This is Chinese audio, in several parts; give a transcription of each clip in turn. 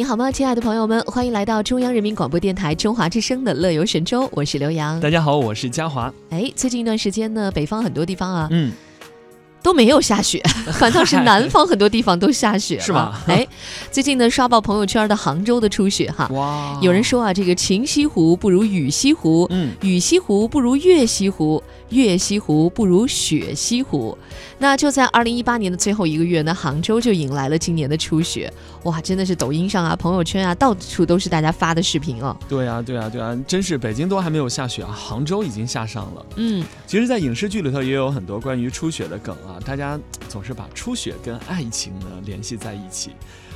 你好吗，亲爱的朋友们？欢迎来到中央人民广播电台中华之声的《乐游神州》，我是刘洋。大家好，我是嘉华。哎，最近一段时间呢，北方很多地方啊，嗯，都没有下雪，反倒是南方很多地方都下雪了，是吗哎，最近呢，刷爆朋友圈的杭州的初雪哈，哇有人说啊，这个晴西湖不如雨西湖，嗯，雨西湖不如月西湖，月西湖不如雪西湖。那就在二零一八年的最后一个月呢，杭州就迎来了今年的初雪，哇，真的是抖音上啊、朋友圈啊，到处都是大家发的视频哦。对啊，对啊，对啊，真是北京都还没有下雪啊，杭州已经下上了。嗯，其实，在影视剧里头也有很多关于初雪的梗啊，大家总是把初雪跟爱情呢联系在一起。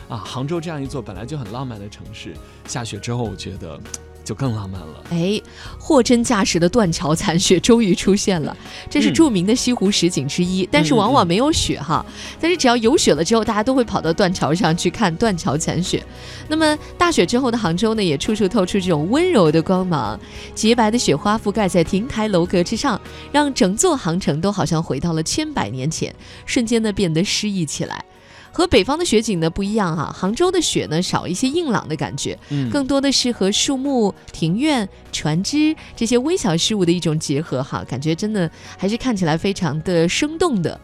啊，杭州这样一座本来就很浪漫的城市，下雪之后，我觉得就更浪漫了。哎，货真价实的断桥残雪终于出现了，这是著名的西湖十景之一，但是往往没有雪哈。但是只要有雪了之后，大家都会跑到断桥上去看断桥残雪。那么大雪之后的杭州呢，也处处透出这种温柔的光芒，洁白的雪花覆盖在亭台楼阁之上，让整座杭城都好像回到了千百年前，瞬间呢变得诗意起来。和北方的雪景呢不一样哈、杭州的雪呢少一些硬朗的感觉，嗯，更多的是和树木、庭院、船只这些微小事物的一种结合哈，感觉真的还是看起来非常的生动的。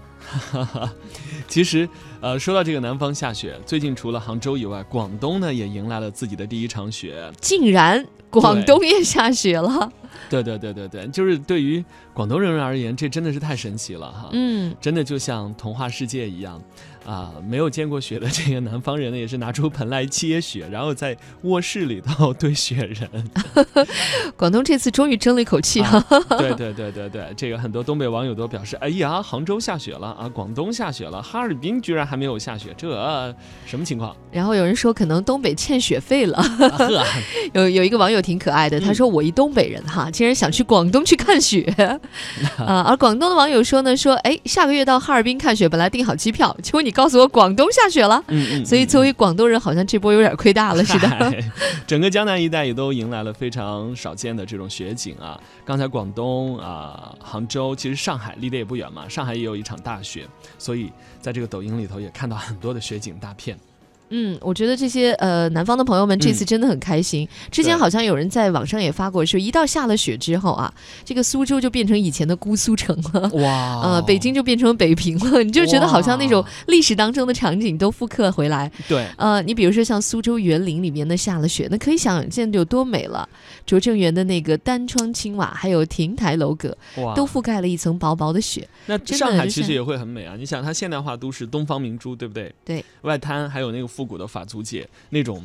其实，呃，说到这个南方下雪，最近除了杭州以外，广东呢也迎来了自己的第一场雪。竟然广东也下雪了，对对对对对，就是对于广东人而言，这真的是太神奇了哈。嗯，真的就像童话世界一样，啊，没有见过雪的这个南方人呢，也是拿出盆来接雪，然后在卧室里头 堆雪人。广东这次终于争了一口气哈、啊对对对对对，这个很多东北网友都表示，哎呀，杭州下雪了啊，广东下雪了，哈尔滨居然还没有下雪，这什么情况？然后有人说可能东北欠雪费了，有有一个网友挺可爱的，他说我一东北人哈，竟然想去广东去看雪啊。而广东的网友说呢，说哎下个月到哈尔滨看雪，本来订好机票，结果你告诉我广东下雪了。嗯嗯，所以作为广东人，好像这波有点亏大了似的。整个江南一带也都迎来了非常少见的这种雪景啊。刚才广东啊、杭州，其实上海离得也不远嘛，上海也有一场大雪，所以在这个抖音里头也看到很多的雪景大片。嗯，我觉得这些呃南方的朋友们这次真的很开心。之前好像有人在网上也发过，说一到下了雪之后啊，这个苏州就变成以前的姑苏城了。哇 呃，北京就变成北平了，你就觉得好像那种历史当中的场景都复刻回来。对，呃，你比如说像苏州园林里面的下了雪，那可以想见有多美了。拙政园的那个单窗青瓦，还有亭台楼阁，哇，都覆盖了一层薄薄的雪。那上海其实也会很美啊！你想，它现代化都市东方明珠，对不对？对，外滩还有那个复古的法租界，那种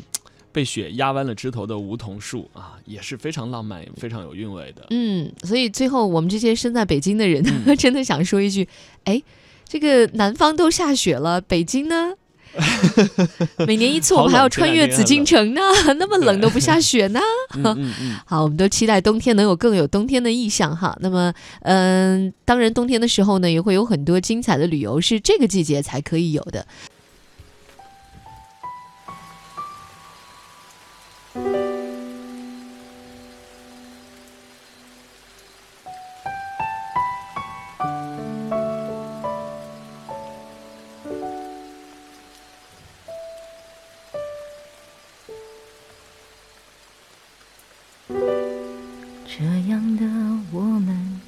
被雪压弯了枝头的梧桐树啊，也是非常浪漫、非常有韵味的。嗯，所以最后我们这些身在北京的人，嗯 真的想说一句，哎，这个南方都下雪了，北京呢？每年一次，我们还要穿越紫禁城呢，那么冷都不下雪呢。嗯嗯嗯，好，我们都期待冬天能有更有冬天的意象哈。那么，嗯，当然冬天的时候呢，也会有很多精彩的旅游是这个季节才可以有的。这样的我们，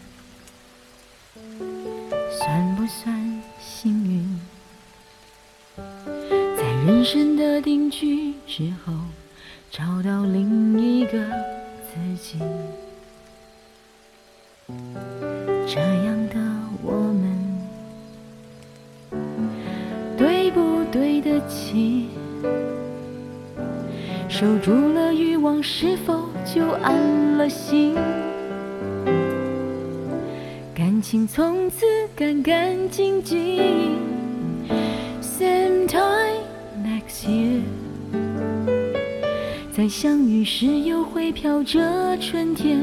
算不算幸运？在人生的定居之后，找到另一个自己。这样的我们，对不对得起？守住了望，是否就安了心？感情从此干干净净。Same time next year，在相遇时又会飘着春天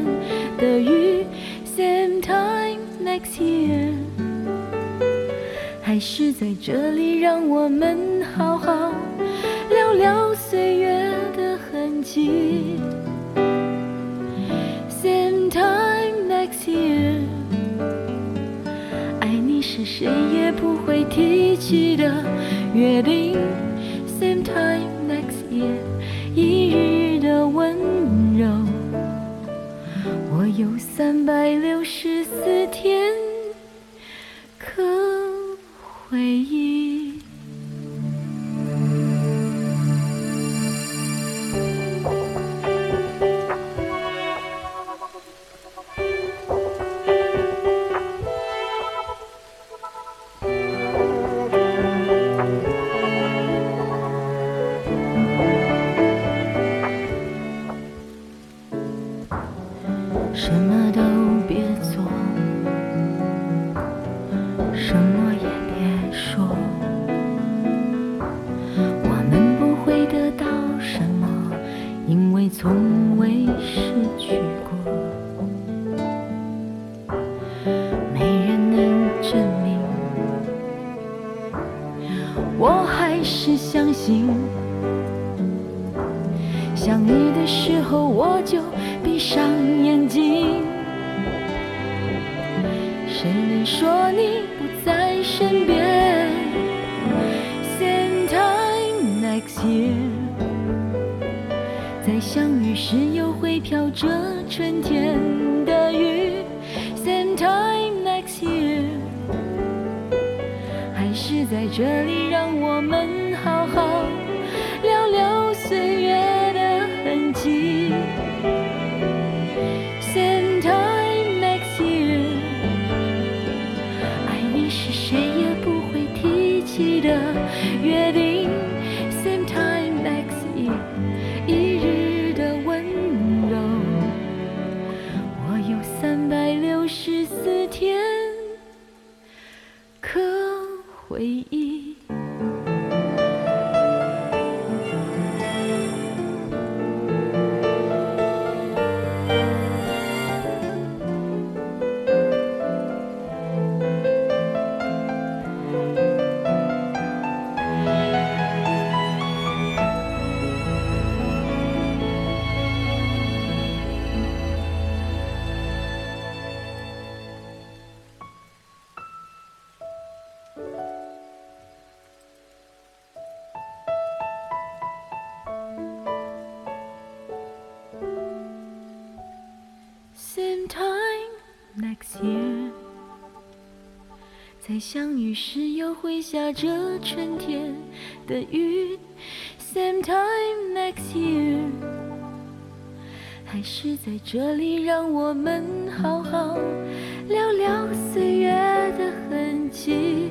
的雨。Same time next year，还是在这里让我们好好聊聊岁月 see。Same time next year，爱你是谁也不会提起的约定。什么都说你不在身边，same time next year，在相遇时又会飘着春天。此天可回忆在相遇时又会下着春天的雨。Same time next year 还是在这里让我们好好聊聊岁月的痕迹。